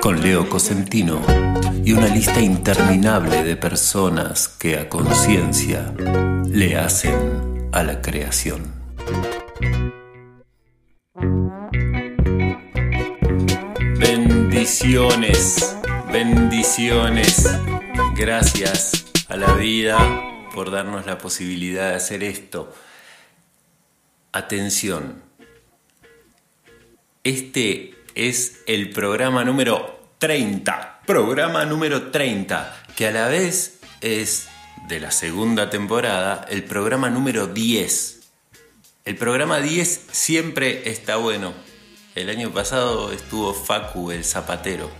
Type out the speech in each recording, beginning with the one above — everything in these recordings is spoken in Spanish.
Con Leo Cosentino y una lista interminable de personas que a conciencia le hacen a la creación. Bendiciones, bendiciones. Gracias a la vida por darnos la posibilidad de hacer esto. Atención. Este es el programa número 30. Programa número 30, que a la vez es de la segunda temporada el programa número 10. El programa 10 siempre está bueno. El año pasado estuvo Facu, el zapatero.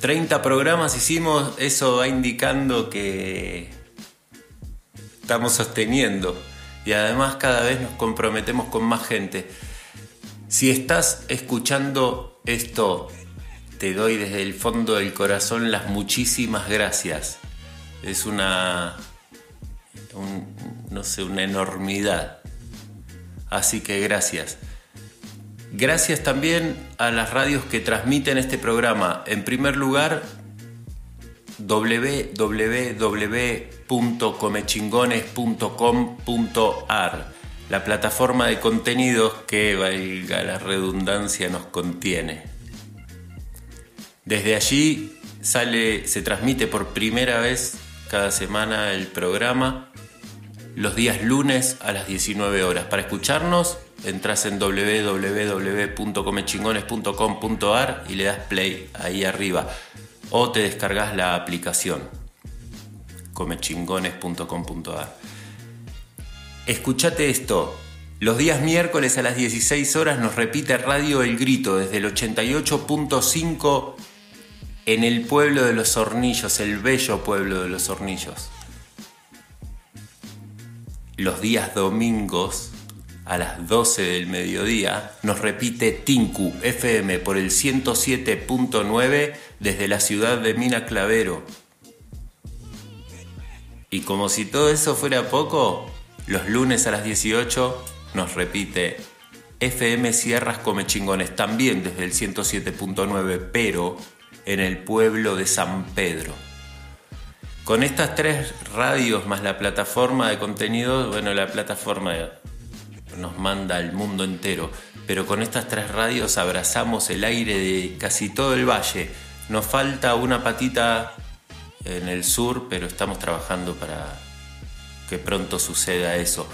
30 programas hicimos, eso va indicando que estamos sosteniendo y además cada vez nos comprometemos con más gente. Si estás escuchando esto, te doy desde el fondo del corazón las muchísimas gracias. Es una, no sé, una enormidad. Así que gracias. Gracias también a las radios que transmiten este programa. En primer lugar, www.comechingones.com.ar, la plataforma de contenidos que, valga la redundancia, nos contiene. Desde allí sale, se transmite por primera vez cada semana el programa los días lunes a las 19 horas. Para escucharnos, entras en www.comechingones.com.ar y le das play ahí arriba. O te descargas la aplicación comechingones.com.ar. Escuchate esto. Los días miércoles a las 16 horas nos repite Radio El Grito desde el 88.5 en el pueblo de los Hornillos, el bello pueblo de los Hornillos. Los días domingos a las 12 del mediodía nos repite Tinku FM por el 107.9 desde la ciudad de Mina Clavero. Y como si todo eso fuera poco, los lunes a las 18 nos repite FM Sierras Come Chingones también desde el 107.9, pero en el pueblo de San Pedro. Con estas tres radios más la plataforma de contenido, bueno, la plataforma nos manda al mundo entero, pero con estas tres radios abrazamos el aire de casi todo el valle. Nos falta una patita en el sur, pero estamos trabajando para que pronto suceda eso.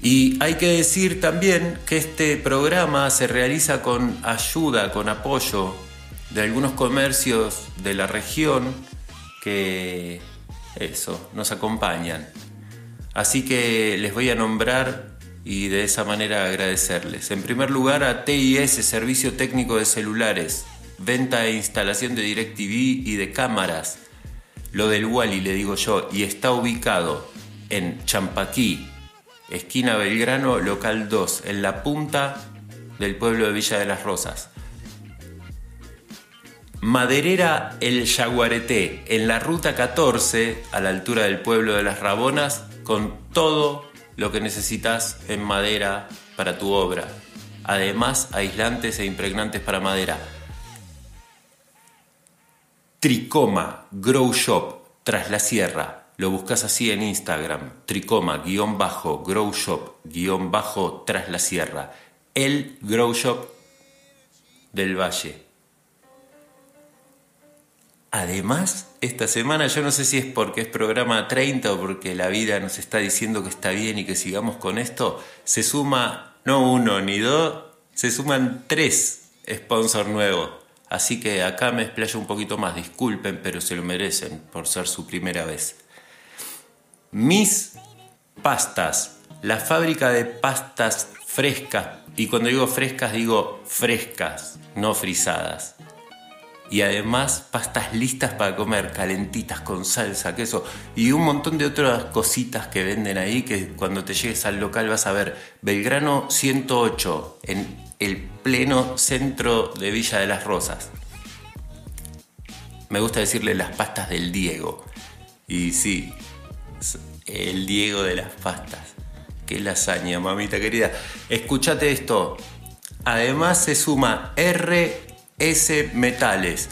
Y hay que decir también que este programa se realiza con ayuda, con apoyo de algunos comercios de la región que eso, nos acompañan. Así que les voy a nombrar y de esa manera agradecerles. En primer lugar a TIS, Servicio Técnico de Celulares, venta e instalación de DirecTV y de cámaras. Lo del Wally le digo yo, y está ubicado en Champaquí, esquina Belgrano, local 2, en la punta del pueblo de Villa de las Rosas. Maderera El Yaguareté, en la ruta 14, a la altura del pueblo de las Rabonas, con todo lo que necesitas en madera para tu obra. Además, aislantes e impregnantes para madera. Tricoma Grow Shop tras la sierra. Lo buscas así en Instagram. Tricoma guion bajo Grow Shop tras la sierra. El Grow Shop del Valle. Además, esta semana yo no sé si es porque es programa 30 o porque la vida nos está diciendo que está bien y que sigamos con esto, se suma no uno ni dos, se suman tres sponsors nuevos. Así que acá me explayo un poquito más, disculpen, pero se lo merecen por ser su primera vez. Mis pastas, la fábrica de pastas frescas, y cuando digo frescas digo frescas, no frisadas. Y además pastas listas para comer, calentitas con salsa, queso y un montón de otras cositas que venden ahí que cuando te llegues al local vas a ver. Belgrano 108 en el pleno centro de Villa de las Rosas. Me gusta decirle las pastas del Diego. Y sí, el Diego de las pastas. Qué lasaña, mamita querida. Escúchate esto. Además se suma RS Metales.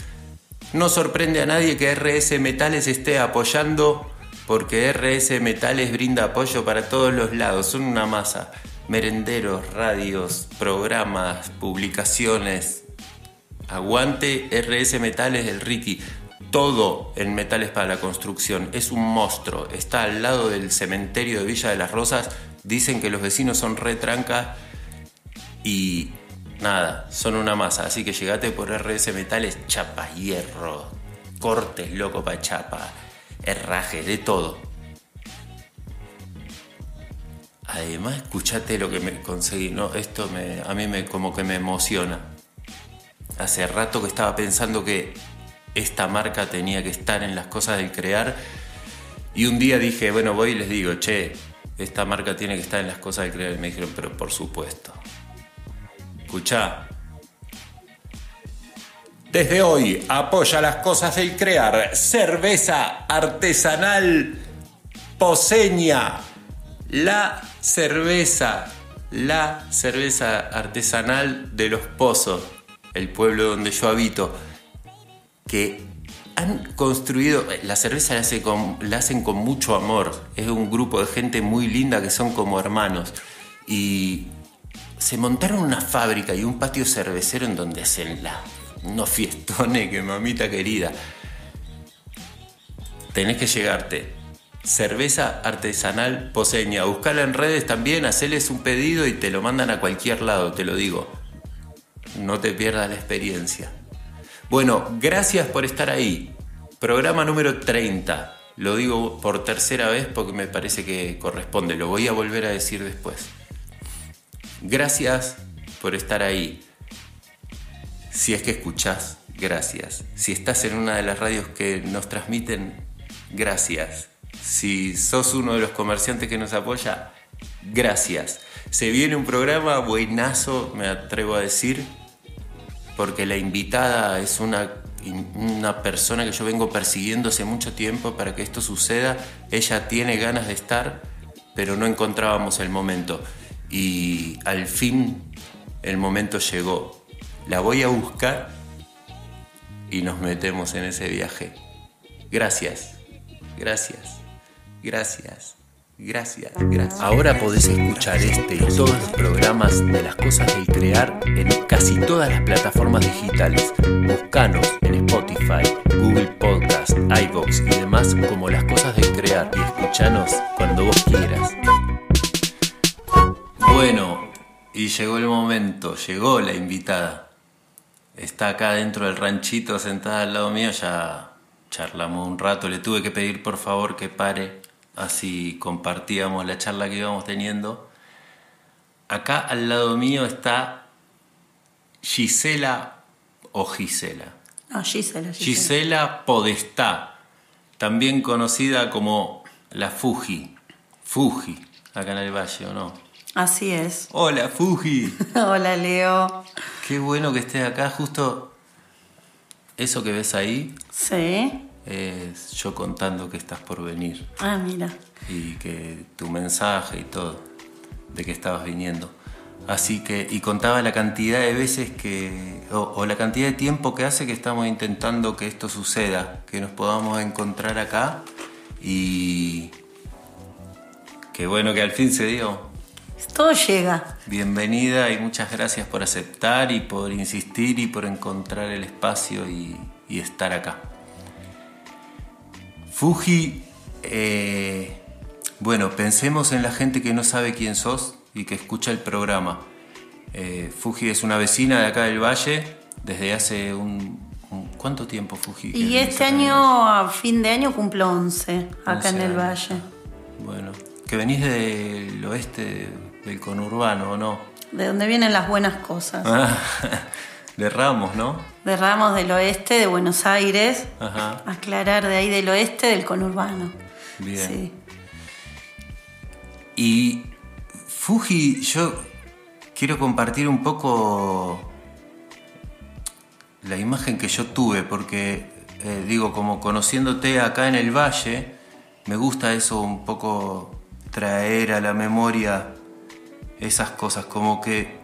No sorprende a nadie que RS Metales esté apoyando porque RS Metales brinda apoyo para todos los lados. Son una masa. Merenderos, radios, programas, publicaciones. Aguante RS Metales del Ricky. Todo en metales para la construcción. Es un monstruo. Está al lado del cementerio de Villa de las Rosas. Dicen que los vecinos son retranca y nada, son una masa. Así que llegate por RS Metales, chapa, hierro, cortes, loco pa' chapa, herraje, de todo. Además, escuchate lo que me conseguí, ¿no? Esto me, a mí me, como que me emociona. Hace rato que estaba pensando que esta marca tenía que estar en las cosas del crear. Y un día dije, bueno, voy y les digo, che, esta marca tiene que estar en las cosas del crear. Y me dijeron, pero por supuesto. Escucha. Desde hoy apoya las cosas del crear. Cerveza artesanal poseña. La cerveza, la cerveza artesanal de los pozos, el pueblo donde yo habito, que han construido, la cerveza la, la hacen con mucho amor, es un grupo de gente muy linda que son como hermanos y se montaron una fábrica y un patio cervecero en donde hacen la, unos fiestones que mamita querida. Tenés que llegarte. Cerveza artesanal poseña. Buscala en redes también, haceles un pedido y te lo mandan a cualquier lado, te lo digo. No te pierdas la experiencia. Bueno, gracias por estar ahí. Programa número 30. Lo digo por tercera vez porque me parece que corresponde. Lo voy a volver a decir después. Gracias por estar ahí. Si es que escuchás, gracias. Si estás en una de las radios que nos transmiten, gracias. Si sos uno de los comerciantes que nos apoya, gracias. Se viene un programa buenazo, me atrevo a decir, porque la invitada es una, una persona que yo vengo persiguiendo hace mucho tiempo para que esto suceda. Ella tiene ganas de estar, pero no encontrábamos el momento y al fin el momento llegó. La voy a buscar y nos metemos en ese viaje. Gracias, gracias, gracias. Gracias, gracias. Ahora podés escuchar este y todos los programas de las cosas del crear en casi todas las plataformas digitales. Buscanos en Spotify, Google Podcast, iBox y demás como las cosas del crear y escuchanos cuando vos quieras. Bueno, y llegó el momento, llegó la invitada. Está acá dentro del ranchito sentada al lado mío, ya charlamos un rato, le tuve que pedir por favor que pare, así compartíamos la charla que íbamos teniendo. Acá al lado mío está Gisela o Gisela. No, Gisela, Gisela. Gisela Podestá, también conocida como la Fuji. Fuji, acá en el valle, ¿o no? Así es. Hola, Fuji. Hola, Leo. Qué bueno que estés acá. Justo Eso que ves ahí Sí. Es yo contando que estás por venir Ah, mira. y que tu mensaje y todo, de que estabas viniendo. Así que, y contaba la cantidad de veces que, o, o la cantidad de tiempo que hace que estamos intentando que esto suceda, que nos podamos encontrar acá y que bueno que al fin se dio. Todo llega. Bienvenida y muchas gracias por aceptar y por insistir y por encontrar el espacio y, y estar acá. Fuji, eh, bueno, pensemos en la gente que no sabe quién sos y que escucha el programa. Eh, Fuji es una vecina de acá del Valle desde hace un... un- ¿Cuánto tiempo Fuji? Y este año, a fin de año, cumplo 11 acá 11 en el años. Valle. Bueno, que venís del oeste del conurbano, ¿o no? De donde vienen las buenas cosas. Ah, de Ramos, ¿no? De Ramos del Oeste, de Buenos Aires. Ajá. Aclarar de ahí del oeste, del conurbano. Bien. Sí. Y Fuji, yo quiero compartir un poco la imagen que yo tuve, porque eh, digo, como conociéndote acá en el valle, me gusta eso un poco traer a la memoria esas cosas, como que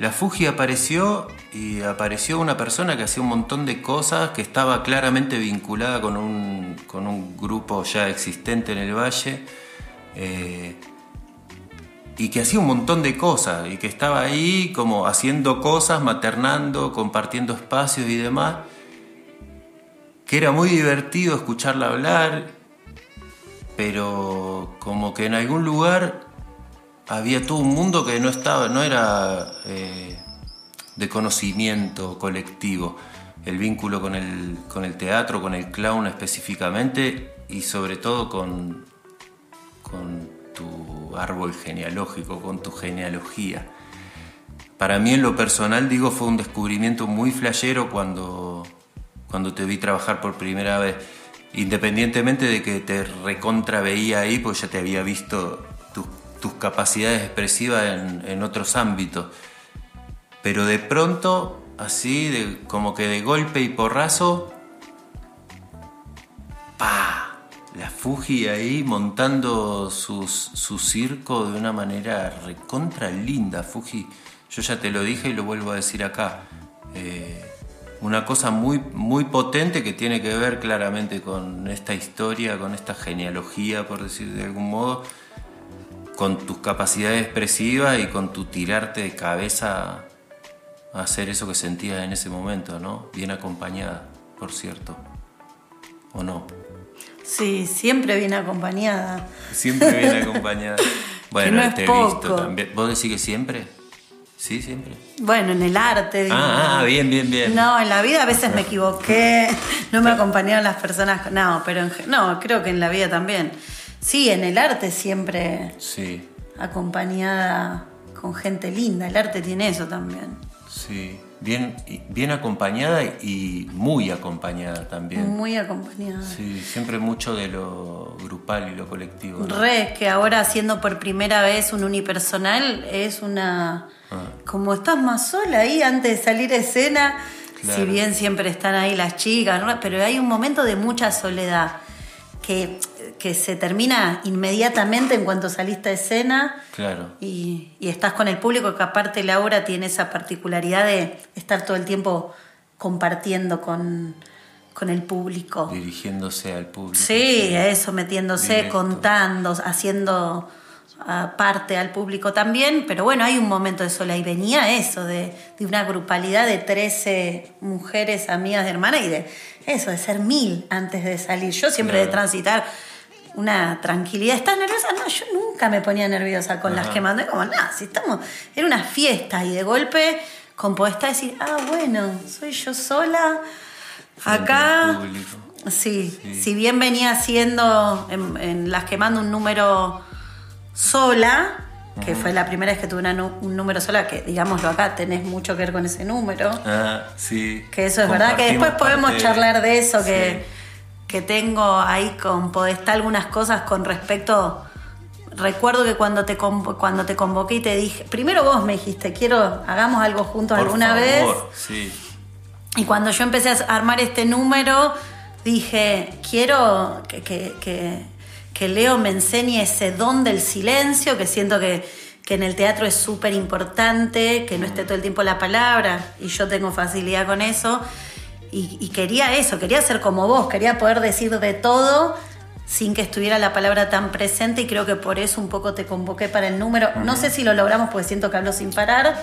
la Fuji apareció y apareció una persona que hacía un montón de cosas, que estaba claramente vinculada con un, con un grupo ya existente en el valle. eh, y que hacía un montón de cosas y que estaba ahí como haciendo cosas, maternando, compartiendo espacios y demás, que era muy divertido escucharla hablar, pero como que en algún lugar había todo un mundo que no estaba, no era eh, de conocimiento colectivo, el vínculo con el, con el teatro, con el clown específicamente y sobre todo con, con tu árbol genealógico, con tu genealogía. Para mí en lo personal, digo, fue un descubrimiento muy flashero cuando, cuando te vi trabajar por primera vez. Independientemente de que te recontra veía ahí, pues ya te había visto tus, capacidades expresivas en, otros ámbitos. Pero de pronto, así, de, como que de golpe y porrazo, ¡pa! La Fuji ahí montando su circo de una manera recontra linda. Fuji, yo ya te lo dije y lo vuelvo a decir acá. Eh, una cosa muy, muy potente que tiene que ver claramente con esta historia, con esta genealogía, por decir de algún modo, con tus capacidades expresivas y con tu tirarte de cabeza a hacer eso que sentías en ese momento, ¿no? Bien acompañada, por cierto. ¿O no? Sí, siempre viene acompañada. Siempre bien acompañada. Bueno, no te he visto también. ¿Vos decís que siempre? Sí, siempre. Bueno, en el arte. digo. Ah, ah, bien, bien, bien. No, en la vida a veces me equivoqué, no me acompañaron las personas. No, pero en, no, creo que en la vida también. Sí, en el arte siempre Sí, acompañada con gente linda. El arte tiene eso también. sí. Bien, bien acompañada y muy acompañada también. Muy acompañada. Sí, siempre mucho de lo grupal y lo colectivo. ¿no? Re, que ahora haciendo por primera vez un unipersonal es una... Ah. Como estás más sola ahí antes de salir a escena, Claro. si bien siempre están ahí las chicas, ¿no? pero hay un momento de mucha soledad que, que se termina inmediatamente en cuanto saliste a escena Claro. y, y estás con el público, que aparte Laura tiene esa particularidad de estar todo el tiempo compartiendo con, con el público. Dirigiéndose al público. Sí, eso, metiéndose, Directo. contando, haciendo ah, parte al público también, pero bueno, hay un momento de sola y venía eso, de, de una grupalidad de 13 mujeres amigas de hermana y de eso, de ser mil antes de salir. Yo siempre de transitar una tranquilidad. ¿Estás nerviosa? No, yo nunca me ponía nerviosa con las que mandé, como nada, si estamos, era una fiesta y de golpe con podestá decir, ah, bueno, soy yo sola, Frente acá. Sí, Sí. si bien venía haciendo en, en las que mando un número sola, que fue la primera vez que tuve una un número sola, que digámoslo acá, tenés mucho que ver con ese número. Ah, sí. Que eso es verdad, que después podemos charlar de eso, que, Sí. Que tengo ahí con Podestá algunas cosas con respecto... Recuerdo que cuando te, cuando te convoqué y te dije, primero vos me dijiste, quiero, hagamos algo juntos Por alguna favor, vez. Sí. Y cuando yo empecé a armar este número, dije, quiero que, que, Leo me enseñe ese don del silencio, que siento que, que en el teatro es súper importante, que no esté todo el tiempo la palabra, y yo tengo facilidad con eso. Y, y, quería eso, quería ser como vos, quería poder decir de todo sin que estuviera la palabra tan presente y creo que por eso un poco te convoqué para el número. No sé si lo logramos porque siento que hablo sin parar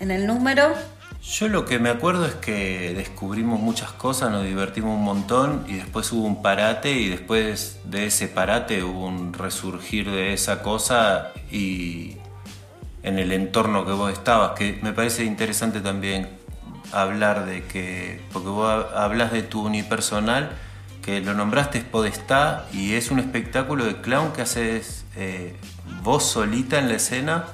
en el número. Yo lo que me acuerdo es que descubrimos muchas cosas, nos divertimos un montón y después hubo un parate y después de ese parate hubo un resurgir de esa cosa y en el entorno que vos estabas, que me parece interesante también hablar de que, porque vos hablas de tu unipersonal, que lo nombraste es Podestá y es un espectáculo de clown que haces eh, vos solita en la escena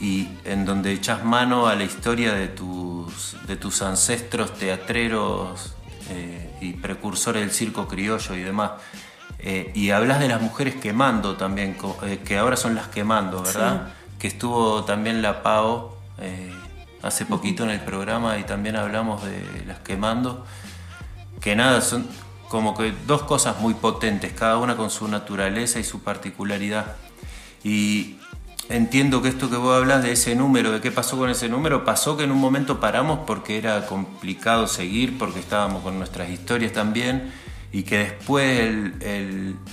y en donde echas mano a la historia de tus, de tus ancestros teatreros eh, y precursores del circo criollo y demás. Eh, y hablas de las mujeres quemando también, que ahora son las quemando, ¿verdad? Que estuvo también la PAO hace poquito en el programa y también hablamos de las quemando. Que nada, son como que dos cosas muy potentes, cada una con su naturaleza y su particularidad. Y entiendo que esto que vos hablas de ese número, de qué pasó con ese número, pasó que en un momento paramos porque era complicado seguir, porque estábamos con nuestras historias también, y que después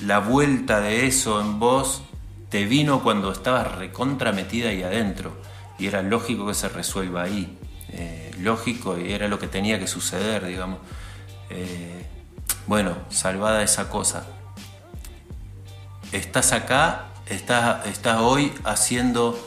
la vuelta de eso en vos te vino cuando estabas recontra metida ahí adentro, y era lógico que se resuelva ahí, eh, lógico, y era lo que tenía que suceder, digamos. Eh, bueno, salvada esa cosa. Estás acá estás, estás hoy haciendo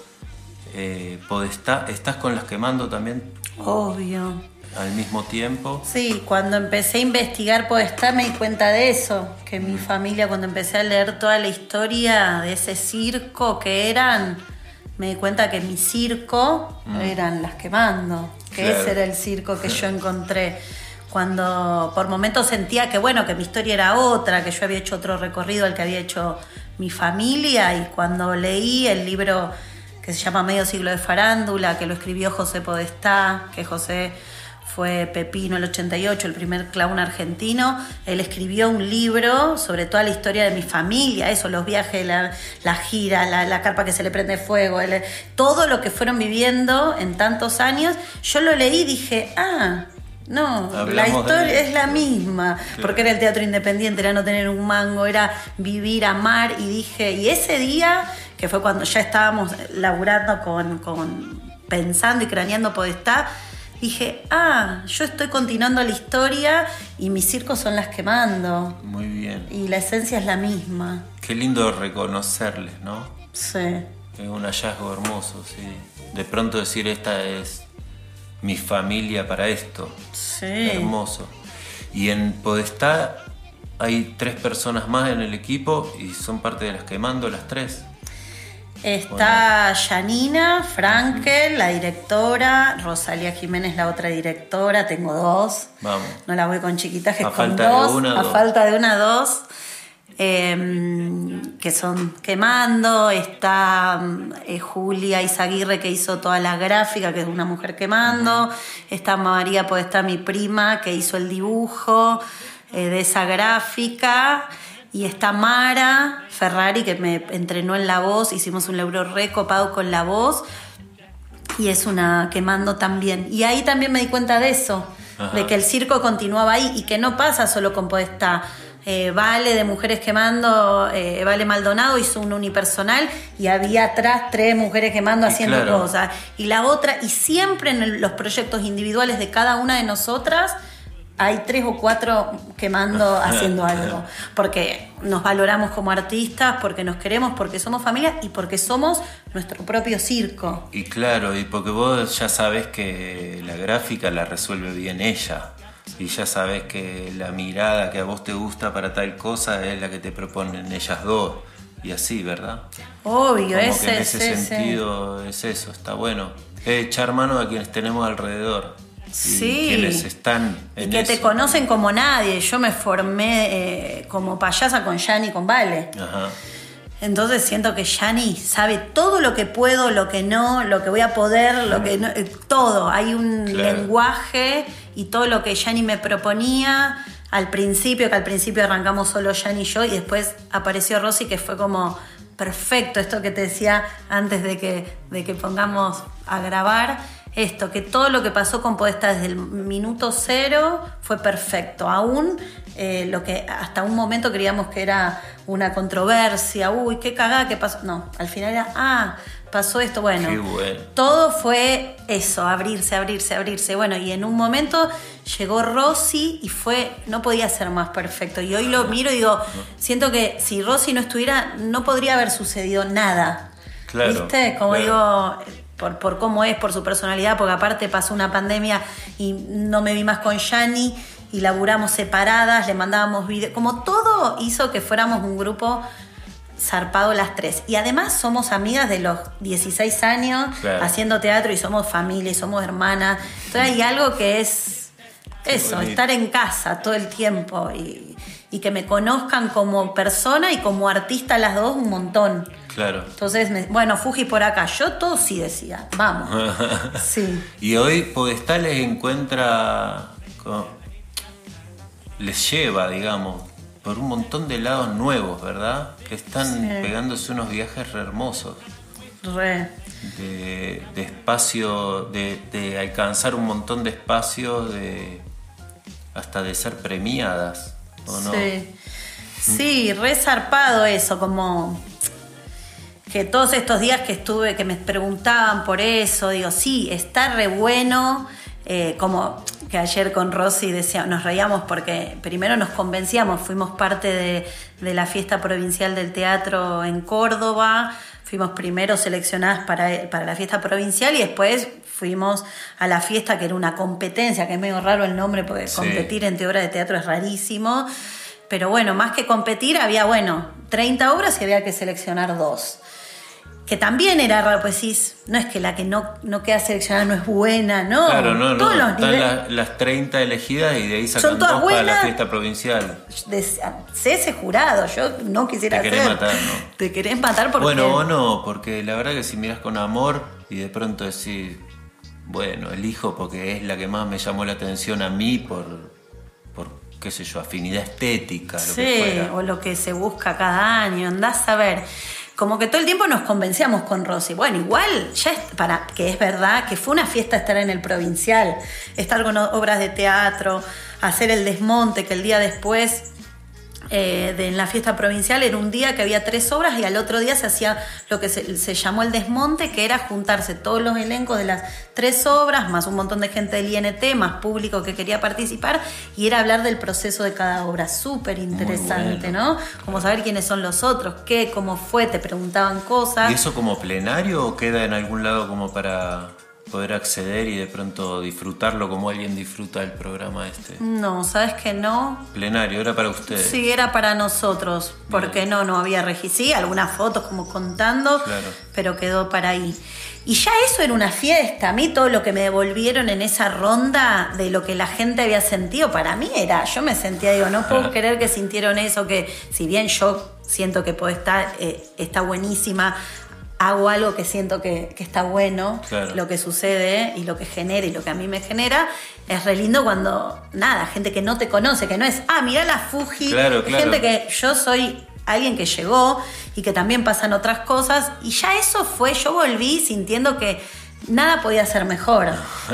eh, Podestá, ¿estás con las quemando también? Obvio. Al mismo tiempo. Sí, cuando empecé a investigar Podestá me di cuenta de eso, que mi familia cuando empecé a leer toda la historia de ese circo que eran, me di cuenta que mi circo mm. eran las quemando, que ese era el circo que yo encontré cuando por momentos sentía que bueno, que mi historia era otra, que yo había hecho otro recorrido al que había hecho mi familia y cuando leí el libro que se llama Medio siglo de farándula, que lo escribió José Podestá, que José fue Pepino el 88, el primer clown argentino, él escribió un libro sobre toda la historia de mi familia, eso, los viajes, la, la gira, la, carpa que se le prende fuego, todo lo que fueron viviendo en tantos años, yo lo leí y dije, ah, no, la historia es la misma, porque era el teatro independiente, era no tener un mango, era vivir, amar, y dije, y ese día, que fue cuando ya estábamos laburando con, pensando y craneando Podestá, dije, ah, yo estoy continuando la historia y mis circos son las que mando. Muy bien. Y la esencia es la misma. Qué lindo reconocerles, ¿no? Sí. Es un hallazgo hermoso, sí. De pronto decir, esta es mi familia para esto. Sí. Hermoso. Y en Podestá hay tres personas más en el equipo y son parte de las que mando las tres. Está Janina Frankel, la directora, Rosalía Jiménez, la otra directora, tengo dos. Vamos. No la voy con chiquitajes, con dos. a falta de una, dos. Em, que son Quemando, está eh, Julia Izaguirre que hizo toda la gráfica, que es una mujer quemando, está María pues está mi prima que hizo el dibujo eh, de esa gráfica, y está Mara Ferrari que me entrenó en la voz, hicimos un libro recopado con la voz, y es una quemando también. Y ahí también me di cuenta de eso, de que el circo continuaba ahí y que no pasa solo con Podestá. Eh, Vale de Mujeres Quemando, eh, Vale Maldonado hizo un unipersonal y había atrás tres mujeres quemando haciendo cosas. Y la otra, y siempre en los proyectos individuales de cada una de nosotras, hay tres o cuatro quemando haciendo algo. Porque nos valoramos como artistas, porque nos queremos, porque somos familia y porque somos nuestro propio circo. Y claro, y porque vos ya sabes que la gráfica la resuelve bien ella y ya sabes que la mirada que a vos te gusta para tal cosa es la que te proponen ellas dos. Y así, ¿verdad? Obvio, ese, en ese sentido es eso, está bueno. echar mano a quienes tenemos alrededor. Sí. Quienes están en Y que te conocen como nadie. Yo me formé eh, como payasa con Jan y con Vale. Ajá. Entonces siento que Yani sabe todo lo que puedo, lo que no, lo que voy a poder, lo que no, eh, todo. Hay un Claro. lenguaje y todo lo que Yani me proponía al principio, que al principio arrancamos solo Yani y yo, y después apareció Rosy, que fue como perfecto, esto que te decía antes de que, de que pongamos a grabar, esto, que todo lo que pasó con Podesta desde el minuto cero fue perfecto. Aún eh, lo que hasta un momento creíamos que era una controversia, uy, qué cagada que pasó. No, al final era, ah, pasó esto, bueno. Qué bueno. Todo fue eso, abrirse, abrirse, abrirse. Bueno, y en un momento llegó Rosy y fue, no podía ser más perfecto. Y hoy lo miro y digo, siento que si Rosy no estuviera, no podría haber sucedido nada. Claro, ¿Viste? Como claro. digo, por, por cómo es, por su personalidad, porque aparte pasó una pandemia y no me vi más con Yani y laburamos separadas, le mandábamos videos, como todo hizo que fuéramos un grupo zarpado las tres. Y además somos amigas de los 16 años Claro. haciendo teatro y somos familia y somos hermanas. Entonces hay algo que es eso, estar en casa todo el tiempo y, y que me conozcan como persona y como artista las dos un montón. Claro. Entonces, me- bueno, Fuji por acá. Yo todo sí decía, vamos. Sí. Y hoy Podestá les encuentra, les lleva, digamos, por un montón de lados nuevos, ¿verdad? Que están Sí. pegándose unos viajes re hermosos. Re. De, de espacio, de, de alcanzar un montón de espacios, de hasta de ser premiadas, ¿o no? Sí. Sí, re zarpado eso, como que todos estos días que estuve, que me preguntaban por eso, digo, sí, está re bueno. eh, como que ayer con Rosy decía, nos reíamos porque primero nos convencíamos, fuimos parte de, de la fiesta provincial del teatro en Córdoba, fuimos primero seleccionadas para, para la fiesta provincial y después fuimos a la fiesta que era una competencia, que es medio raro el nombre porque Sí. competir entre obras de teatro es rarísimo. Pero bueno, más que competir, había, bueno, 30 obras y había que seleccionar dos. Que también era raro, pues decís, no es que la que no, no queda seleccionada no es buena, no. Claro, no, no. Todos los Están las, las 30 elegidas y de ahí sacan dos para la fiesta provincial. de- sé ese jurado, yo no quisiera Te querés matar, ¿no? Te querés matar porque. Bueno, o no, porque la verdad que si miras con amor y de pronto decís, bueno, elijo porque es la que más me llamó la atención a mí por, por qué sé yo, afinidad estética, lo que Sí, fuera. o lo que se busca cada año, andás a ver. Como que todo el tiempo nos convencíamos con Rosy. Bueno, igual, ya es, para que es verdad que fue una fiesta estar en el provincial, estar con obras de teatro, hacer el desmonte, que el día después eh, de en la fiesta provincial era un día que había tres obras y al otro día se hacía lo que se, se llamó el desmonte, que era juntarse todos los elencos de las tres obras, más un montón de gente del INT, más público que quería participar, y era hablar del proceso de cada obra. Súper interesante, bueno. ¿no? Como saber quiénes son los otros, qué, cómo fue, te preguntaban cosas. ¿Y eso como plenario o queda en algún lado como para poder acceder y de pronto disfrutarlo como alguien disfruta el programa este? No, ¿sabes que no? Plenario, era para ustedes. Sí, era para nosotros, porque no, no había registro. Sí, algunas fotos como contando, Claro. pero quedó para ahí. Y ya eso era una fiesta. A mí todo lo que me devolvieron en esa ronda de lo que la gente había sentido, para mí era, yo me sentía, digo, no puedo creer que sintieron eso, que si bien yo siento que puede estar, eh, está buenísima, hago algo que siento que, que está bueno, Claro. lo que sucede y lo que genera y lo que a mí me genera, es re lindo cuando, nada, gente que no te conoce, que no es, ah, mirá la Fuji, Claro, claro. gente que yo soy alguien que llegó y que también pasan otras cosas y ya eso fue, yo volví sintiendo que nada podía ser mejor.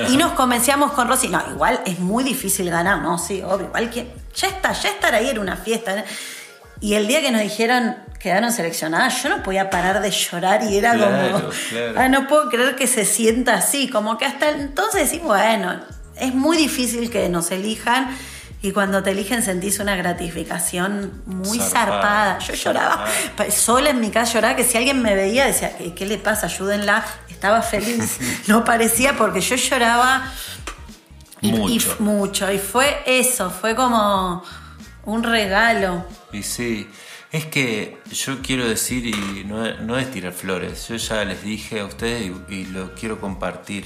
Y nos convencíamos con Rosy, no, igual es muy difícil ganar, no, sí, obvio, igual que ya está, ya estar ahí era una fiesta y el día que nos dijeron quedaron seleccionadas, yo no podía parar de llorar y era Claro, como, claro. ah, no puedo creer que se sienta así, como que hasta entonces decís, bueno, es muy difícil que nos elijan y cuando te eligen sentís una gratificación muy Zarpada, zarpada. Yo lloraba zarpada. sola en mi casa, lloraba que si alguien me veía decía, ¿qué, qué le pasa? Ayúdenla. Estaba feliz. No parecía porque yo lloraba y, mucho. Y fue eso, fue como un regalo. Y sí, es que yo quiero decir, y no, no es tirar flores, yo ya les dije a ustedes y, lo quiero compartir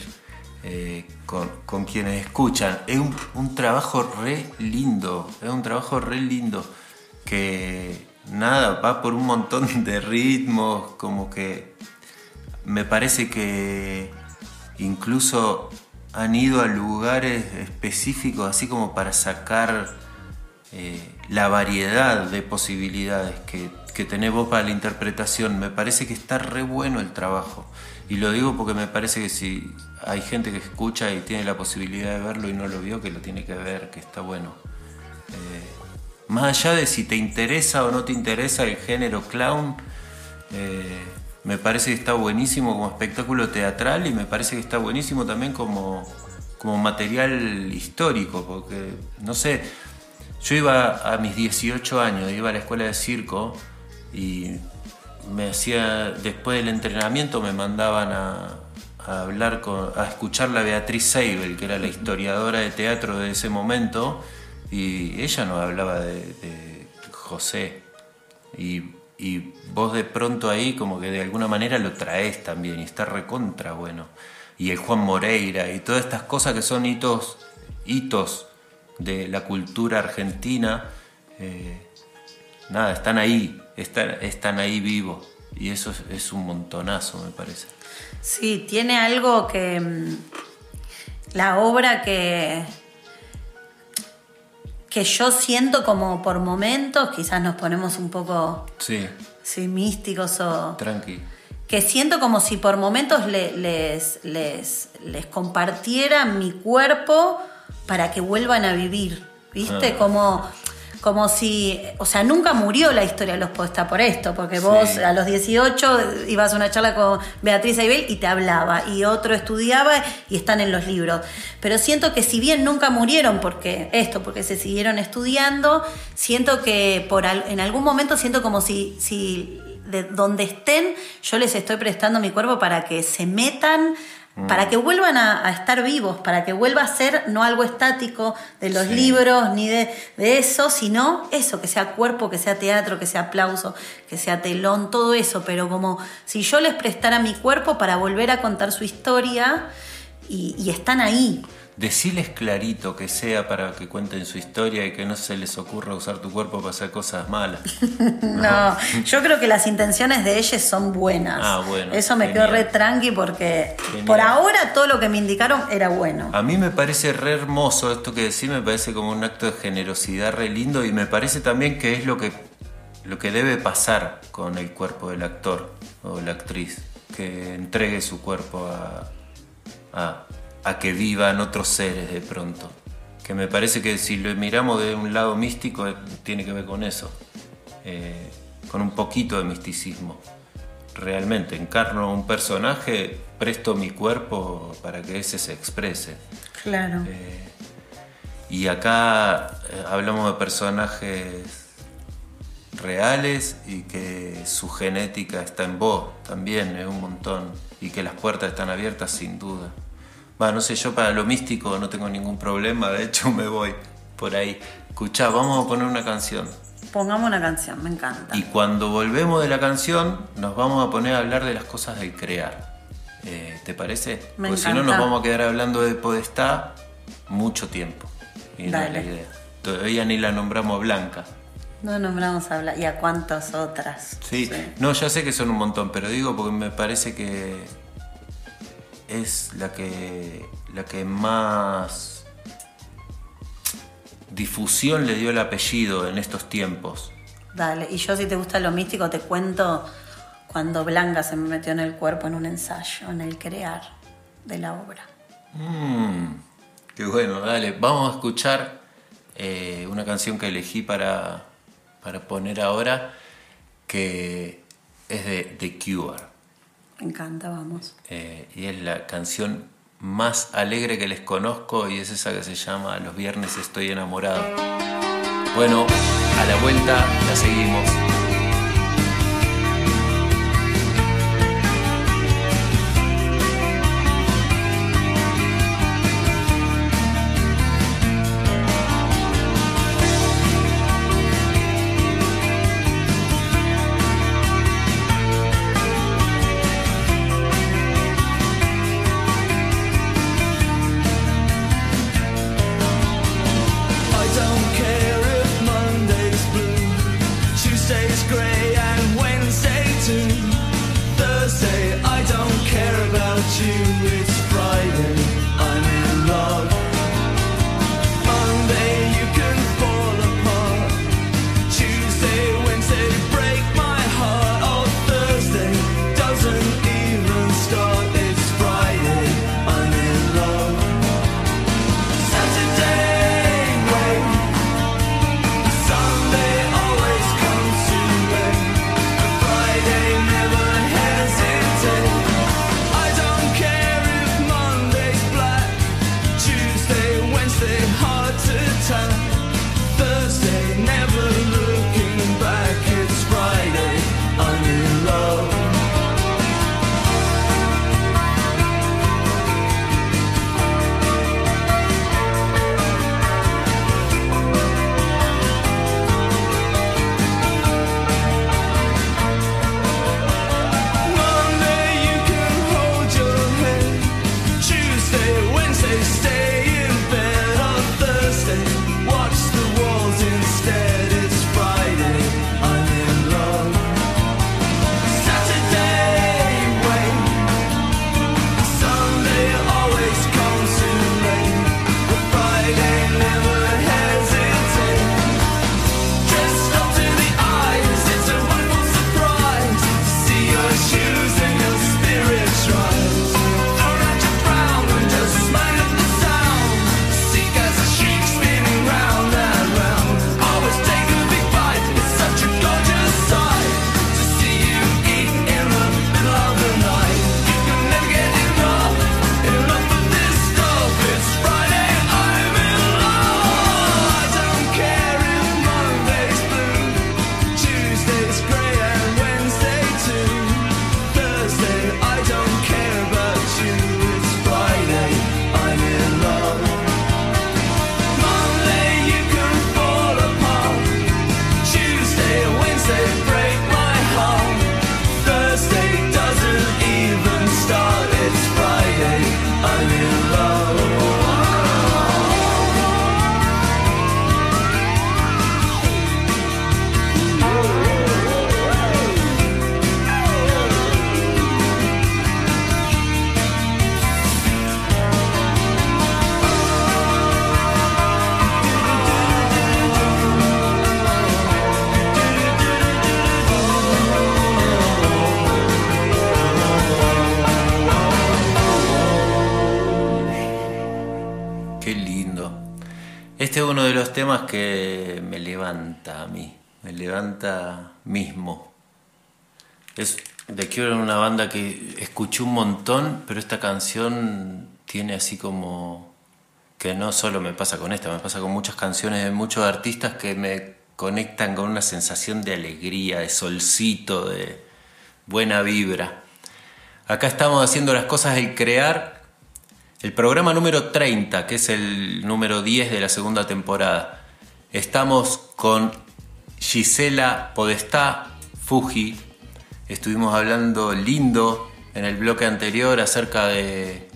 eh, con, con quienes escuchan. Es un trabajo re lindo, es un trabajo re lindo que nada, va por un montón de ritmos, como que me parece que incluso han ido a lugares específicos así como para sacar eh, la variedad de posibilidades que, que tenés vos para la interpretación. Me parece que está re bueno el trabajo. Y lo digo porque me parece que si hay gente que escucha y tiene la posibilidad de verlo y no lo vio, que lo tiene que ver, que está bueno. Eh, más allá de si te interesa o no te interesa el género clown, eh, me parece que está buenísimo como espectáculo teatral y me parece que está buenísimo también como, como material histórico, porque, no sé, yo iba a mis 18 años, iba a la escuela de circo y me hacía, después del entrenamiento me mandaban a, hablar con, a escuchar la Beatriz Seibel, que era la historiadora de teatro de ese momento, y ella nos hablaba de, José. Y, y, vos de pronto ahí como que de alguna manera lo traes también, y está recontra bueno. Y el Juan Moreira, y todas estas cosas que son hitos, hitos de la cultura argentina, eh, nada, están ahí, están, están ahí vivos. Y eso es, un montonazo, me parece. Sí, tiene algo que. Mm, la obra que. que yo siento como por momentos, quizás nos ponemos un poco. Sí. Sí, místicos o. Tranqui. Que siento como si por momentos les, les, les compartiera mi cuerpo para que vuelvan a vivir. ¿Viste? Ah. Como como si, o sea, nunca murió la historia de los postas por esto, porque vos a los 18 ibas a una charla con Beatriz Aibel y te hablaba, y otro estudiaba y están en los libros. Pero siento que si bien nunca murieron porque esto, porque se siguieron estudiando, siento que por en algún momento siento como si, si de donde estén, yo les estoy prestando mi cuerpo para que se metan para que vuelvan a, estar vivos, para que vuelva a ser no algo estático de los libros ni de, eso, sino eso, que sea cuerpo, que sea teatro, que sea aplauso, que sea telón, todo eso, pero como si yo les prestara mi cuerpo para volver a contar su historia y, y están ahí. Deciles clarito que sea para que cuenten su historia y que no se les ocurra usar tu cuerpo para hacer cosas malas. no, yo creo que las intenciones de ellos son buenas. Ah, bueno. Eso me quedó re tranqui porque por ahora todo lo que me indicaron era bueno. A mí me parece re hermoso esto que decís, me parece como un acto de generosidad re lindo y me parece también que es lo que, lo que debe pasar con el cuerpo del actor o la actriz, que entregue su cuerpo a a que vivan otros seres de pronto. Que me parece que si lo miramos de un lado místico eh, tiene que ver con eso, eh, con un poquito de misticismo. Realmente encarno un personaje, presto mi cuerpo para que ese se exprese. Claro. Eh, y acá hablamos de personajes reales y que su genética está en vos también, es un montón, y que las puertas están abiertas sin duda. Va, no sé, yo para lo místico no tengo ningún problema, de hecho me voy por ahí. Escuchá, vamos a poner una canción. Pongamos una canción, me encanta. Y cuando volvemos de la canción, nos vamos a poner a hablar de las cosas del crear. Eh, ¿Te parece? Porque si no, nos vamos a quedar hablando de Podestá mucho tiempo. Y no es la idea. Todavía ni la nombramos Blanca. No nombramos a Blanca. ¿Y a cuántas otras? sí, no, ya sé que son un montón, pero digo porque me parece que es la que, la que más difusión le dio el apellido en estos tiempos. Dale, y yo si te gusta lo místico te cuento cuando Blanca se me metió en el cuerpo en un ensayo, en el crear de la obra. Mm, qué bueno, dale, vamos a escuchar eh, una canción que elegí para, para poner ahora, que es de The Cure. Encanta, vamos. Eh, y es la canción más alegre que les conozco y es esa que se llama Los viernes estoy enamorado. Bueno, a la vuelta la seguimos. Que me levanta a mí, me levanta mismo. Es de que era una banda que escuché un montón, pero esta canción tiene así como que no solo me pasa con esta, me pasa con muchas canciones de muchos artistas que me conectan con una sensación de alegría, de solcito, de buena vibra. Acá estamos haciendo las cosas del crear, el programa número 30, que es el número 10 de la segunda temporada. Estamos con Gisela Podestá Fuji. Estuvimos hablando lindo en el bloque anterior acerca de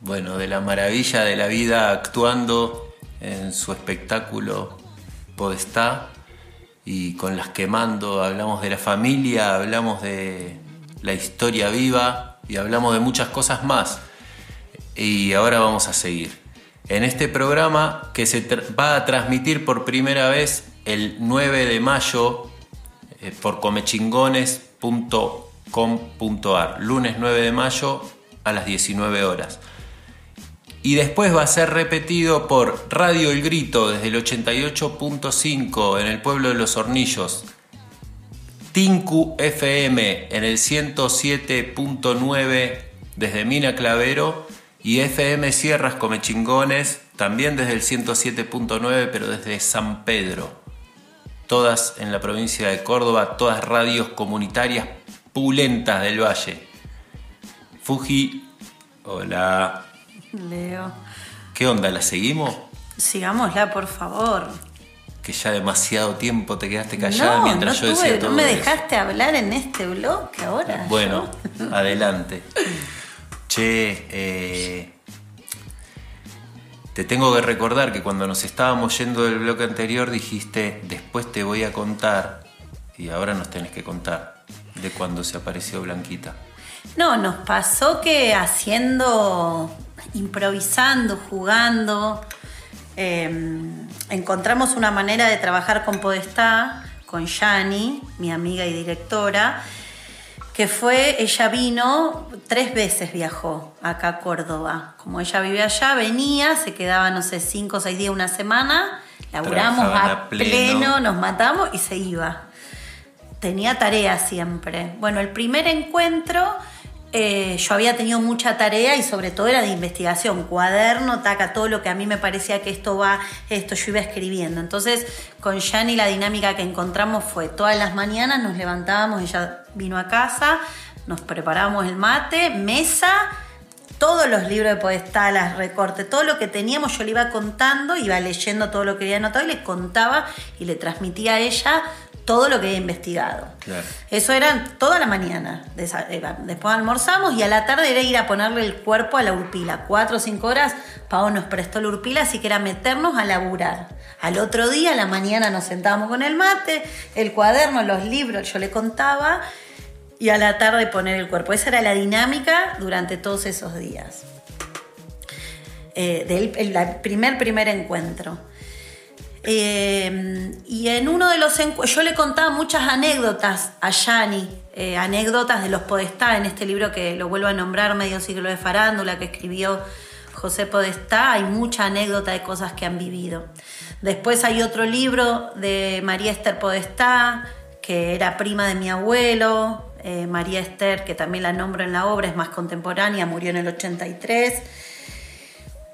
bueno, de la maravilla de la vida actuando en su espectáculo Podestá y con las quemando hablamos de la familia, hablamos de la historia viva y hablamos de muchas cosas más. Y ahora vamos a seguir. En este programa que se va a transmitir por primera vez el 9 de mayo eh, por comechingones.com.ar, lunes 9 de mayo a las 19 horas. Y después va a ser repetido por Radio El Grito desde el 88.5 en el pueblo de Los Hornillos, Tinku FM en el 107.9 desde Mina Clavero y FM Sierras Comechingones también desde el 107.9 pero desde San Pedro. Todas en la provincia de Córdoba, todas radios comunitarias pulentas del valle. Fuji, hola. Leo. ¿Qué onda? ¿La seguimos? Sigámosla, por favor. Que ya demasiado tiempo te quedaste callada mientras yo decía todo. No me dejaste hablar en este bloque ahora. Bueno, adelante. Che, eh, te tengo que recordar que cuando nos estábamos yendo del bloque anterior dijiste, después te voy a contar, y ahora nos tenés que contar, de cuando se apareció Blanquita. No, nos pasó que haciendo improvisando, jugando. Em, encontramos una manera de trabajar con Podestá, con Yani, mi amiga y directora, que fue, ella vino, tres veces viajó acá a Córdoba. Como ella vive allá, venía, se quedaba, no sé, cinco o seis días, una semana, laburamos a, pleno, nos matamos y se iba. Tenía tarea siempre. Bueno, el primer encuentro eh, yo había tenido mucha tarea y sobre todo era de investigación, cuaderno, taca, todo lo que a mí me parecía que esto va, esto yo iba escribiendo. Entonces, con Yani la dinámica que encontramos fue todas las mañanas nos levantábamos, ella vino a casa, nos preparábamos el mate, mesa, todos los libros de Podestá, las recortes, todo lo que teníamos, yo le iba contando, iba leyendo todo lo que había anotado y le contaba y le transmitía a ella todo lo que he investigado. Eso era toda la mañana. Después almorzamos y a la tarde era ir a ponerle el cuerpo a la urpila. Cuatro o cinco horas, Pau nos prestó la urpila, así que era meternos a laburar. Al otro día, a la mañana, nos sentábamos con el mate, el cuaderno, los libros, yo le contaba, y a la tarde poner el cuerpo. Esa era la dinámica durante todos esos días. Eh, del primer, primer encuentro. Eh, y en uno de los encuentros, yo le contaba muchas anécdotas a Yani, eh, anécdotas de los Podestá, en este libro que lo vuelvo a nombrar, Medio siglo de farándula, que escribió José Podestá, hay mucha anécdota de cosas que han vivido. Después hay otro libro de María Esther Podestá, que era prima de mi abuelo, eh, María Esther, que también la nombro en la obra, es más contemporánea, murió en el 83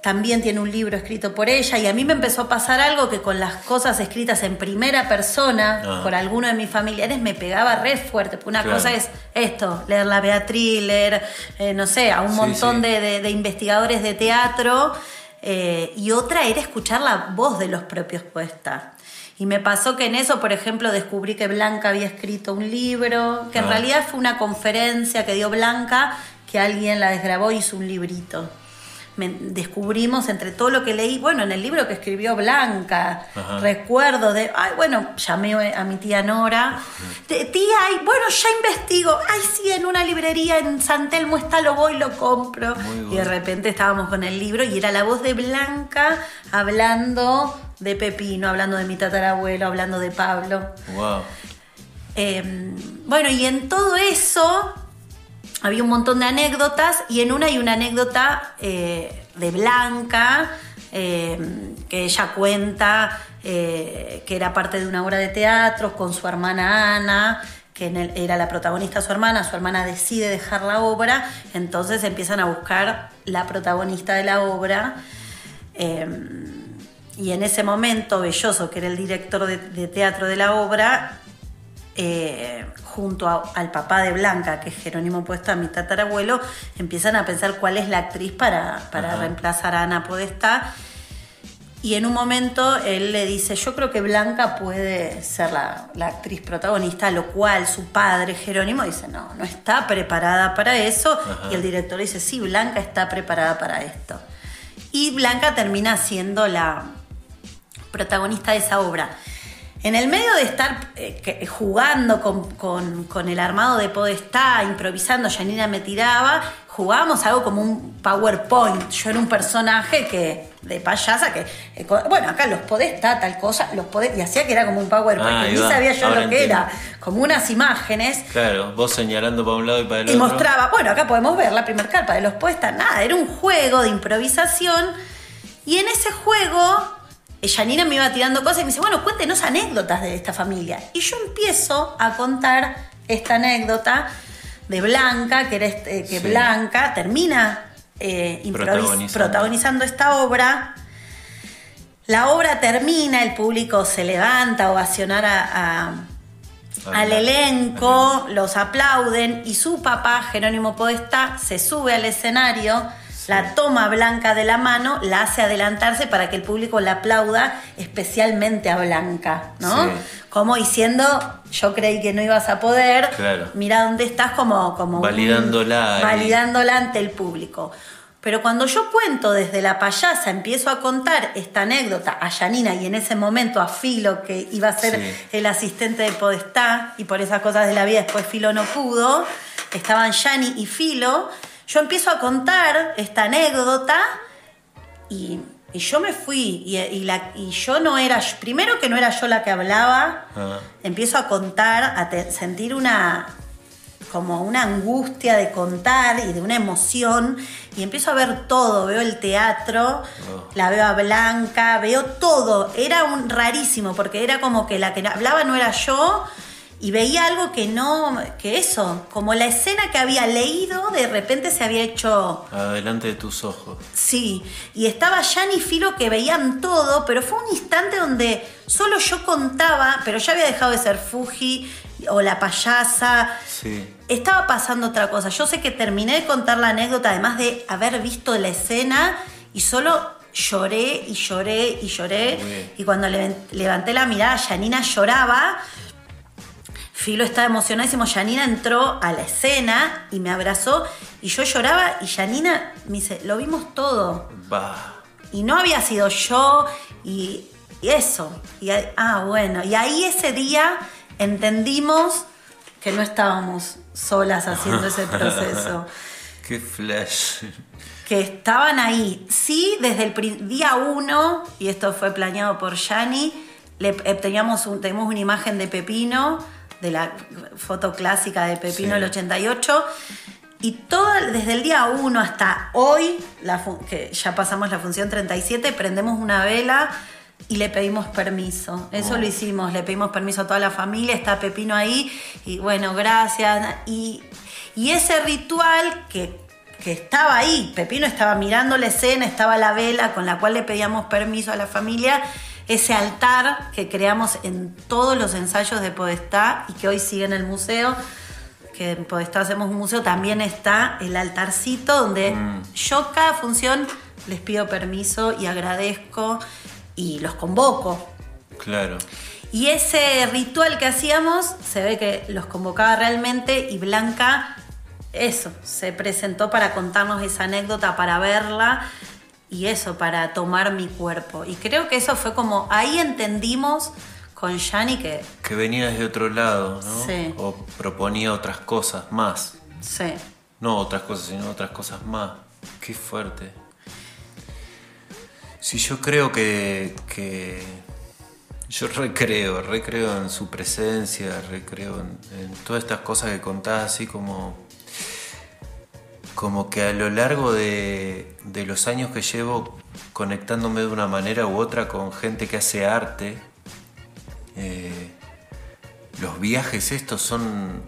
también tiene un libro escrito por ella y a mí me empezó a pasar algo que con las cosas escritas en primera persona ah. por alguno de mis familiares me pegaba re fuerte. Porque una cosa es esto, leer la Beatriz, leer, eh, no sé, a un montón De, investigadores de teatro eh, y otra era escuchar la voz de los propios poetas. Y me pasó que en eso, por ejemplo, descubrí que Blanca había escrito un libro, que en ah. realidad fue una conferencia que dio Blanca, que alguien la desgrabó y hizo un librito descubrimos entre todo lo que leí, bueno, en el libro que escribió Blanca, recuerdo de, ay, bueno, llamé a mi tía Nora, tía, ay, bueno, ya investigo, ay, sí, en una librería en San Telmo está, lo voy, lo compro. Y de repente estábamos con el libro y era la voz de Blanca hablando de Pepino, hablando de mi tatarabuelo, hablando de Pablo. Wow. Em, bueno, y en todo eso había un montón de anécdotas y en una hay una anécdota eh, de Blanca eh, que ella cuenta eh, que era parte de una obra de teatro con su hermana Ana, que era la protagonista su hermana, su hermana decide dejar la obra, entonces empiezan a buscar la protagonista de la obra. y en ese momento, Belloso, que era el director de teatro de la obra, eh, junto al papá de Blanca, que es Jerónimo Puesta, mi tatarabuelo, empiezan a pensar cuál es la actriz para, reemplazar a Ana Podestá. Y en un momento él le dice, yo creo que Blanca puede ser la, actriz protagonista, lo cual su padre Jerónimo dice, no, no está preparada para eso. Y el director dice, sí, Blanca está preparada para esto. Y Blanca termina siendo la protagonista de esa obra. En el medio de estar eh, jugando con, el armado de Podestá, improvisando, Janina me tiraba, jugábamos algo como un PowerPoint. Yo era un personaje que de payasa que, eh, bueno, acá los Podestá, tal cosa, los y hacía que era como un PowerPoint, ah, ni sabía yo lo que era, como unas imágenes. Claro, vos señalando para un lado y para el otro. Y mostraba, bueno, acá podemos ver la primera carpa de los Podestá, nada, era un juego de improvisación. Y en ese juego Janina me iba tirando cosas y me dice, bueno, cuéntenos anécdotas de esta familia. Y yo empiezo a contar esta anécdota de Blanca, que, era este, que Blanca termina eh, protagonizando. esta obra. La obra termina, el público se levanta a ovacionar al elenco, los aplauden y su papá, Jerónimo Podestá, se sube al escenario la toma Blanca de la mano, la hace adelantarse para que el público la aplauda, especialmente a Blanca, ¿no? Como diciendo, yo creí que no ibas a poder, mira dónde estás como... como validándola. validándola ante el público. Pero cuando yo cuento desde la payasa, empiezo a contar esta anécdota a Janina y en ese momento a Filo, que iba a ser el asistente de Podestá, y por esas cosas de la vida después Filo no pudo, estaban Yani y Filo, yo empiezo a contar esta anécdota y, yo me fui y, la, y, yo no era, primero que no era yo la que hablaba, ah. empiezo a contar, a sentir una como una angustia de contar y de una emoción y empiezo a ver todo, veo el teatro, oh. la veo a Blanca, veo todo, era un rarísimo porque era como que la que hablaba no era yo, y veía algo que no, que eso, como la escena que había leído, de repente se había hecho... Adelante de tus ojos. Sí, y estaba Jan y Filo que veían todo, pero fue un instante donde solo yo contaba, pero ya había dejado de ser Fuji o la payasa. Sí. Estaba pasando otra cosa. Yo sé que terminé de contar la anécdota, además de haber visto la escena, y solo lloré y lloré y lloré. Y cuando levanté la mirada, Janina lloraba Filo estaba emocionadísimo. Janina entró a la escena y me abrazó y yo lloraba y Janina me dice, lo vimos todo. Y no había sido yo y, eso. Y, ah, bueno. Y ahí ese día entendimos que no estábamos solas haciendo ese proceso. Qué flash. Que estaban ahí. Sí, desde el día uno, y esto fue planeado por Yani, le, eh, teníamos, teníamos una imagen de Pepino de la foto clásica de Pepino el 88. Y todo, desde el día 1 hasta hoy, que ya pasamos la función 37, prendemos una vela y le pedimos permiso. Eso lo hicimos, le pedimos permiso a toda la familia, está Pepino ahí, y bueno, gracias. Y, ese ritual que, que estaba ahí, Pepino estaba mirando la escena, estaba la vela con la cual le pedíamos permiso a la familia, ese altar que creamos en todos los ensayos de Podestá y que hoy sigue en el museo, que en Podestá hacemos un museo, también está el altarcito donde mm. yo cada función les pido permiso y agradezco y los convoco. Claro. Y ese ritual que hacíamos, se ve que los convocaba realmente y Blanca, eso, se presentó para contarnos esa anécdota, para verla y eso, para tomar mi cuerpo. Y creo que eso fue como, ahí entendimos con Yanni que... Que venía desde otro lado, ¿no? Sí. O proponía otras cosas más. Sí. No otras cosas, sino otras cosas más. Qué fuerte. Sí, yo creo que, que yo recreo, recreo en su presencia, recreo en, en todas estas cosas que contás, así como como que a lo largo de, los años que llevo conectándome de una manera u otra con gente que hace arte. Eh, los viajes estos son,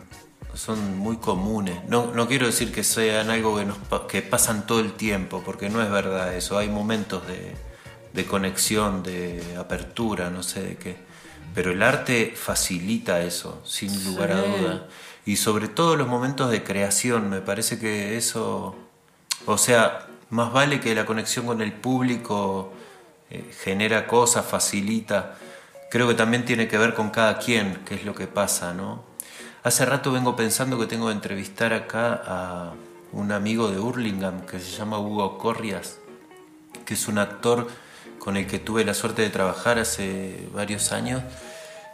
son muy comunes. No, no quiero decir que sean algo que, nos, que pasan todo el tiempo, porque no es verdad eso. Hay momentos de, de conexión, de apertura, no sé de qué. Pero el arte facilita eso, sin lugar a duda. Y sobre todo los momentos de creación, me parece que eso, o sea, más vale que la conexión con el público eh, genera cosas, facilita. Creo que también tiene que ver con cada quien, qué es lo que pasa, ¿no? Hace rato vengo pensando que tengo que entrevistar acá a un amigo de Hurlingham que se llama Hugo Corrias, que es un actor con el que tuve la suerte de trabajar hace varios años.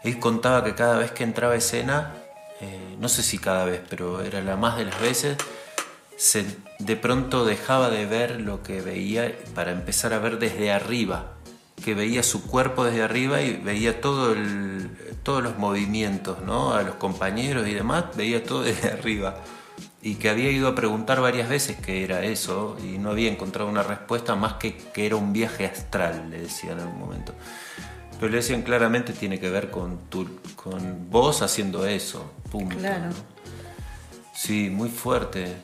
Él contaba que cada vez que entraba a escena, eh, no sé si cada vez, pero era la más de las veces, se, de pronto dejaba de ver lo que veía para empezar a ver desde arriba, que veía su cuerpo desde arriba y veía todo el, todos los movimientos, ¿no? a los compañeros y demás, veía todo desde arriba. Y que había ido a preguntar varias veces qué era eso y no había encontrado una respuesta más que que era un viaje astral, le decían en algún momento. Pero le decían claramente tiene que ver con, tu, con vos haciendo eso, punto. Claro. Sí, muy fuerte.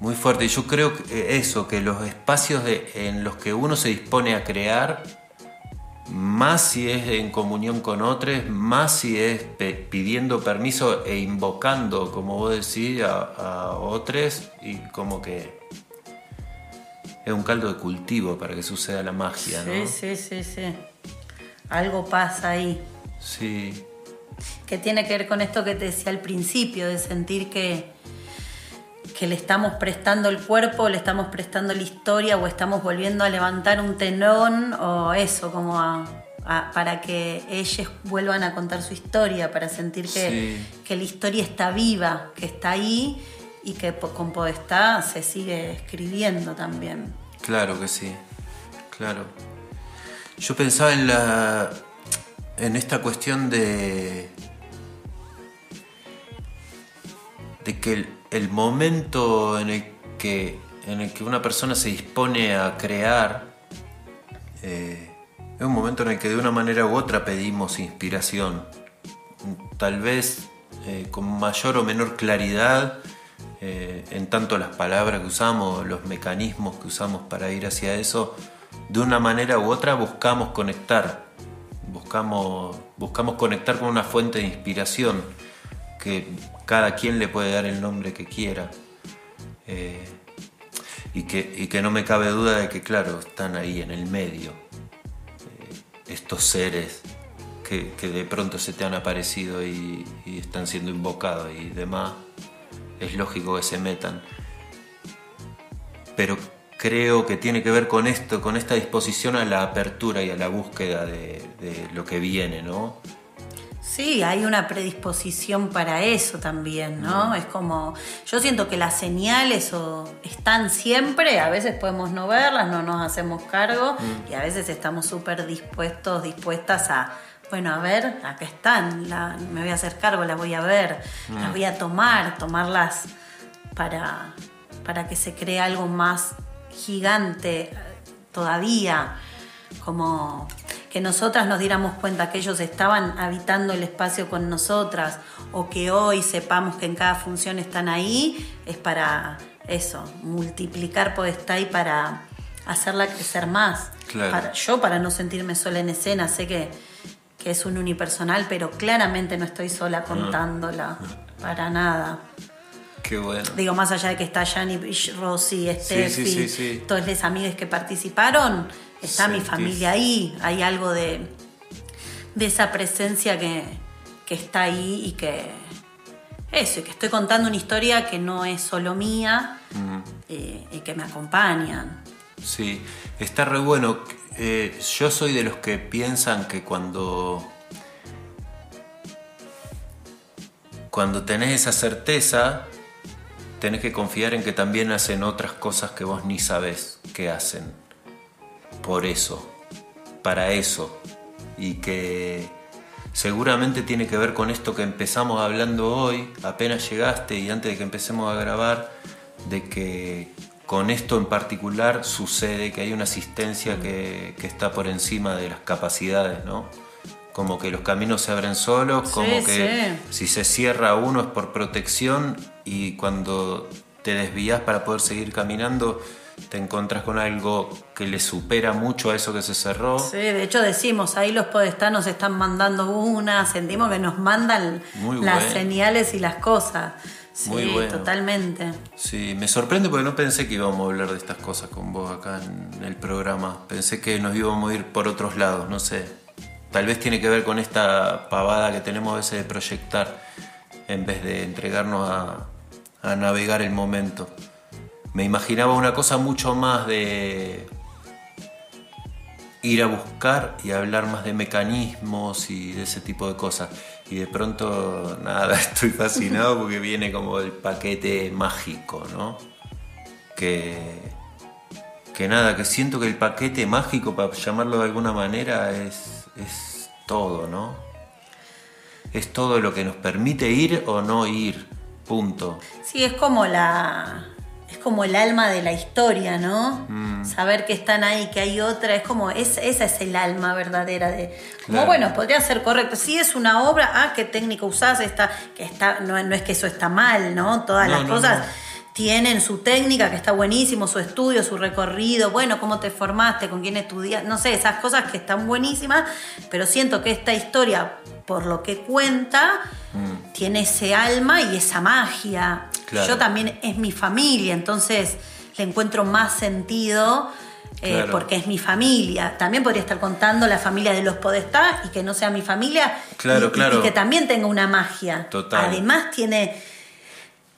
Muy fuerte. Y yo creo que eso, que los espacios de, en los que uno se dispone a crear, más si es en comunión con otros, más si es pidiendo permiso e invocando, como vos decís, a, a otros, y como que es un caldo de cultivo para que suceda la magia, Sí, ¿no? sí, sí, sí. Algo pasa ahí. Sí, Que tiene que ver con esto que te decía al principio, de sentir que, que le estamos prestando el cuerpo, le estamos prestando la historia o estamos volviendo a levantar un tenón o eso, como a- a- para que ellos vuelvan a contar su historia, para sentir que, Sí. que la historia está viva, que está ahí y que con Podestá se sigue escribiendo también. Claro que sí, claro. Yo pensaba en la en esta cuestión de de que el, el momento en el que en el que una persona se dispone a crear eh, es un momento en el que de una manera u otra pedimos inspiración, tal vez eh, con mayor o menor claridad eh, en tanto las palabras que usamos, los mecanismos que usamos para ir hacia eso, de una manera u otra buscamos conectar, buscamos, buscamos conectar con una fuente de inspiración que cada quien le puede dar el nombre que quiera. Eh, y, que, y que no me cabe duda de que, claro, están ahí en el medio eh, estos seres que, de pronto se te han aparecido y están siendo invocados y demás es lógico que se metan. Pero creo que tiene que ver con esto, con esta disposición a la apertura y a la búsqueda de, de lo que viene, ¿no? Sí, hay una predisposición para eso también, ¿no? Es como, yo siento que las señales o están siempre, a veces podemos no verlas, no nos hacemos cargo y a veces estamos súper dispuestos, dispuestas a, bueno, a ver, acá están, la- me voy a hacer cargo, las voy a ver, las voy a tomar, tomarlas para, para que se cree algo más gigante eh, todavía, como que nosotras nos diéramos cuenta que ellos estaban habitando el espacio con nosotras o que hoy sepamos que en cada función están ahí, es para eso, multiplicar Podestá y para hacerla crecer más. Claro. Para- yo para no sentirme sola en escena, sé que, que es un unipersonal, pero claramente no estoy sola contándola, para nada. Qué bueno. Digo, más allá de que está Yanni, Rosy, Steffi, sí, todos los amigos que participaron, está mi familia ahí. Hay algo de, de esa presencia que, que está ahí y que. Eso, y que estoy contando una historia que no es solo mía eh, y que me acompañan. Sí, está re bueno. Eh, yo soy de los que piensan que cuando. Cuando tenés esa certeza, tenés que confiar en que también hacen otras cosas que vos ni sabés que hacen. Por eso, para eso. Y que seguramente tiene que ver con esto que empezamos hablando hoy, apenas llegaste y antes de que empecemos a grabar, de que con esto en particular sucede que hay una asistencia que, que está por encima de las capacidades, ¿no? Como que los caminos se abren solos, como Sí, que sí. si se cierra uno es por protección y cuando te desvías para poder seguir caminando te encontrás con algo que le supera mucho a eso que se cerró. Sí, de hecho decimos, ahí los podestanos están mandando una, sentimos que nos mandan Muy las bueno. señales y las cosas. Sí, Muy bueno. totalmente. Sí, me sorprende porque no pensé que íbamos a hablar de estas cosas con vos acá en el programa. Pensé que nos íbamos a ir por otros lados, no sé. Tal vez tiene que ver con esta pavada que tenemos a veces de proyectar en vez de entregarnos a, a navegar el momento. Me imaginaba una cosa mucho más de ir a buscar y hablar más de mecanismos y de ese tipo de cosas. Y de pronto, nada, estoy fascinado porque viene como el paquete mágico, ¿no? Que, que nada, que siento que el paquete mágico, para llamarlo de alguna manera, es, es todo, ¿no? Es todo lo que nos permite ir o no ir, punto. Sí, es como la. Es como el alma de la historia, ¿no? Mm. Saber que están ahí, que hay otra, es como, es, esa es el alma verdadera de. Como Claro. bueno, podría ser correcto. Si es una obra, ah, qué técnica usás, está, que está, no, no es que eso está mal, ¿no? Todas No, las no, cosas tienen su técnica, que está buenísimo, su estudio, su recorrido, bueno, cómo te formaste, con quién estudias, no sé, esas cosas que están buenísimas, pero siento que esta historia, por lo que cuenta, tiene ese alma y esa magia. Claro. Yo también es mi familia, entonces le encuentro más sentido. eh, Claro. porque es mi familia. También podría estar contando la familia de los Podestá y que no sea mi familia. Claro, y- claro. Y que también tenga una magia. Total. Además tiene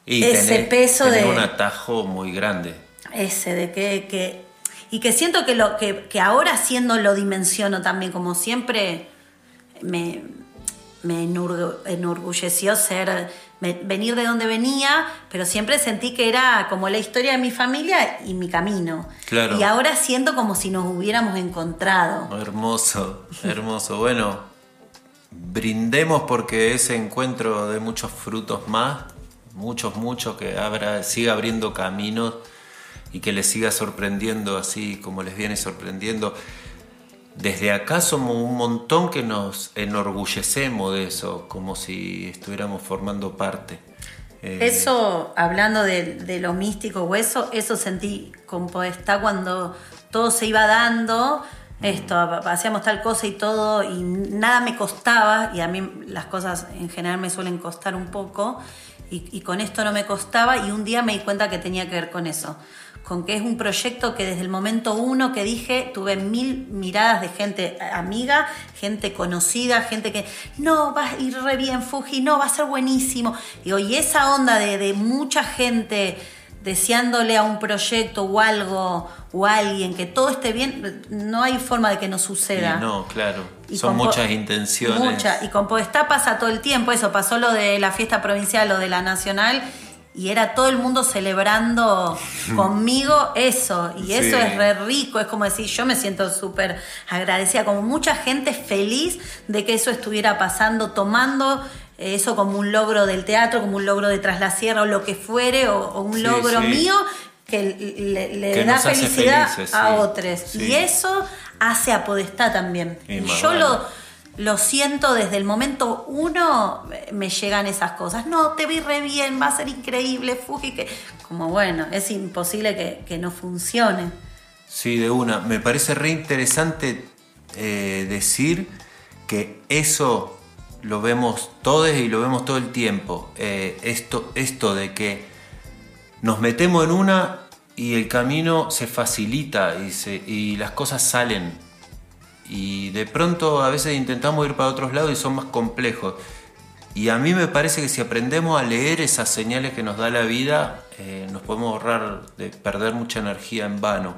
Y Ese peso tenés de- un atajo muy grande. ese de que, que- y que siento que lo que, que ahora haciendo lo dimensiono también como siempre me, me enorgulleció ser venir de donde venía pero siempre sentí que era como la historia de mi familia y mi camino Claro. y ahora siento como si nos hubiéramos encontrado Hermoso, hermoso. Bueno, brindemos porque ese encuentro de muchos frutos más, muchos, muchos, que abra, siga abriendo caminos y que les siga sorprendiendo así como les viene sorprendiendo. Desde acá somos un montón que nos enorgullecemos de eso, como si estuviéramos formando parte. Eh, Eso, hablando de, de lo místico o eso, eso sentí con Podestá cuando todo se iba dando, esto, hacíamos tal cosa y todo, y nada me costaba, y a mí las cosas en general me suelen costar un poco, y, y con esto no me costaba, y un día me di cuenta que tenía que ver con eso, con que es un proyecto que desde el momento uno que dije, tuve mil miradas de gente amiga, gente conocida, gente que, no, va a ir re bien, Fuji, no, va a ser buenísimo. Digo, y esa onda de, de mucha gente deseándole a un proyecto o algo o a alguien que todo esté bien, no hay forma de que no y suceda. no, claro. Y Son muchas intenciones. Mucha. Y con Podestá pasa todo el tiempo eso. Pasó lo de la fiesta provincial, lo de la nacional. Y era todo el mundo celebrando conmigo eso. Y eso Sí. es re rico. Es como decir, yo me siento súper agradecida. Como mucha gente feliz de que eso estuviera pasando, tomando eso como un logro del teatro, como un logro de Tras la Sierra o lo que fuere, o, o un Sí, logro sí. mío que le, le Que da felicidad felices, a otros. Y eso hace a Podestá también. Y yo lo, lo siento desde el momento uno, me llegan esas cosas. No, te vi re bien, va a ser increíble, Fuji. Que... Como bueno, es imposible que, que no funcione. Sí, de una. Me parece re interesante eh, decir que eso lo vemos todos y lo vemos todo el tiempo. Eh, esto, esto de que nos metemos en una y el camino se facilita y, se- y las cosas salen. Y de pronto a veces intentamos ir para otros lados y son más complejos. Y a mí me parece que si aprendemos a leer esas señales que nos da la vida, eh, nos podemos ahorrar de perder mucha energía en vano.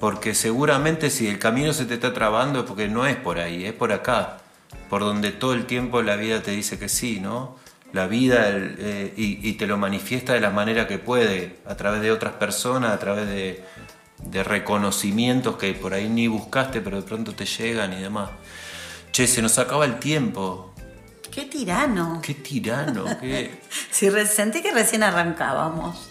Porque seguramente si el camino se te está trabando es porque no es por ahí, es por acá. Por donde todo el tiempo la vida te dice que sí, ¿no? La vida eh, y te lo manifiesta de la manera que puede, a través de otras personas, a través de, de reconocimientos que por ahí ni buscaste, pero de pronto te llegan y demás. Che, se nos acaba el tiempo. Qué tirano. Qué tirano, qué... Sentí que recién arrancábamos.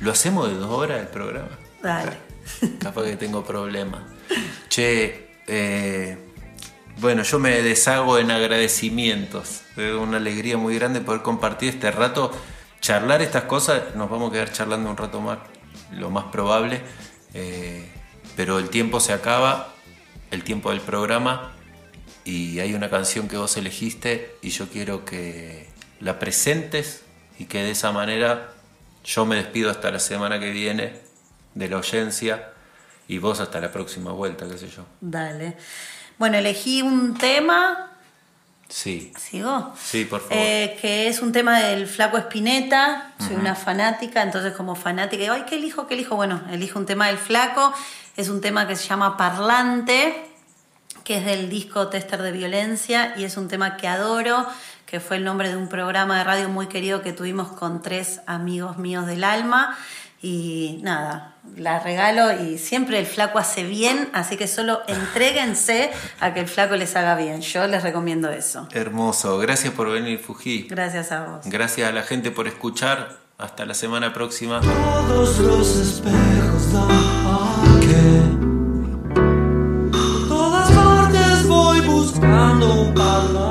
¿Lo hacemos de dos horas el programa? Dale. Capaz que tengo problemas. Che, eh, bueno, yo me deshago en agradecimientos. Es una alegría muy grande poder compartir este rato, charlar estas cosas. Nos vamos a quedar charlando un rato más, lo más probable. Eh, pero el tiempo se acaba, el tiempo del programa, y hay una canción que vos elegiste y yo quiero que la presentes y que de esa manera yo me despido hasta la semana que viene de la audiencia y vos hasta la próxima vuelta, qué sé yo. Dale. Bueno, elegí un tema. Sí. ¿Sigo? Sí, por favor. Eh, que es un tema del Flaco Espineta. Soy una fanática, entonces como fanática digo, ay, ¿qué elijo? ¿Qué elijo? Bueno, elijo un tema del Flaco. Es un tema que se llama Parlante, que es del disco Tester de Violencia y es un tema que adoro, que fue el nombre de un programa de radio muy querido que tuvimos con tres amigos míos del alma. Y nada, la regalo y siempre el flaco hace bien, así que solo entréguense a que el flaco les haga bien. Yo les recomiendo eso. Hermoso. Gracias por venir, Fuji. Gracias a vos. Gracias a la gente por escuchar. Hasta la semana próxima. Todos los espejos por todas partes voy buscando un parlante.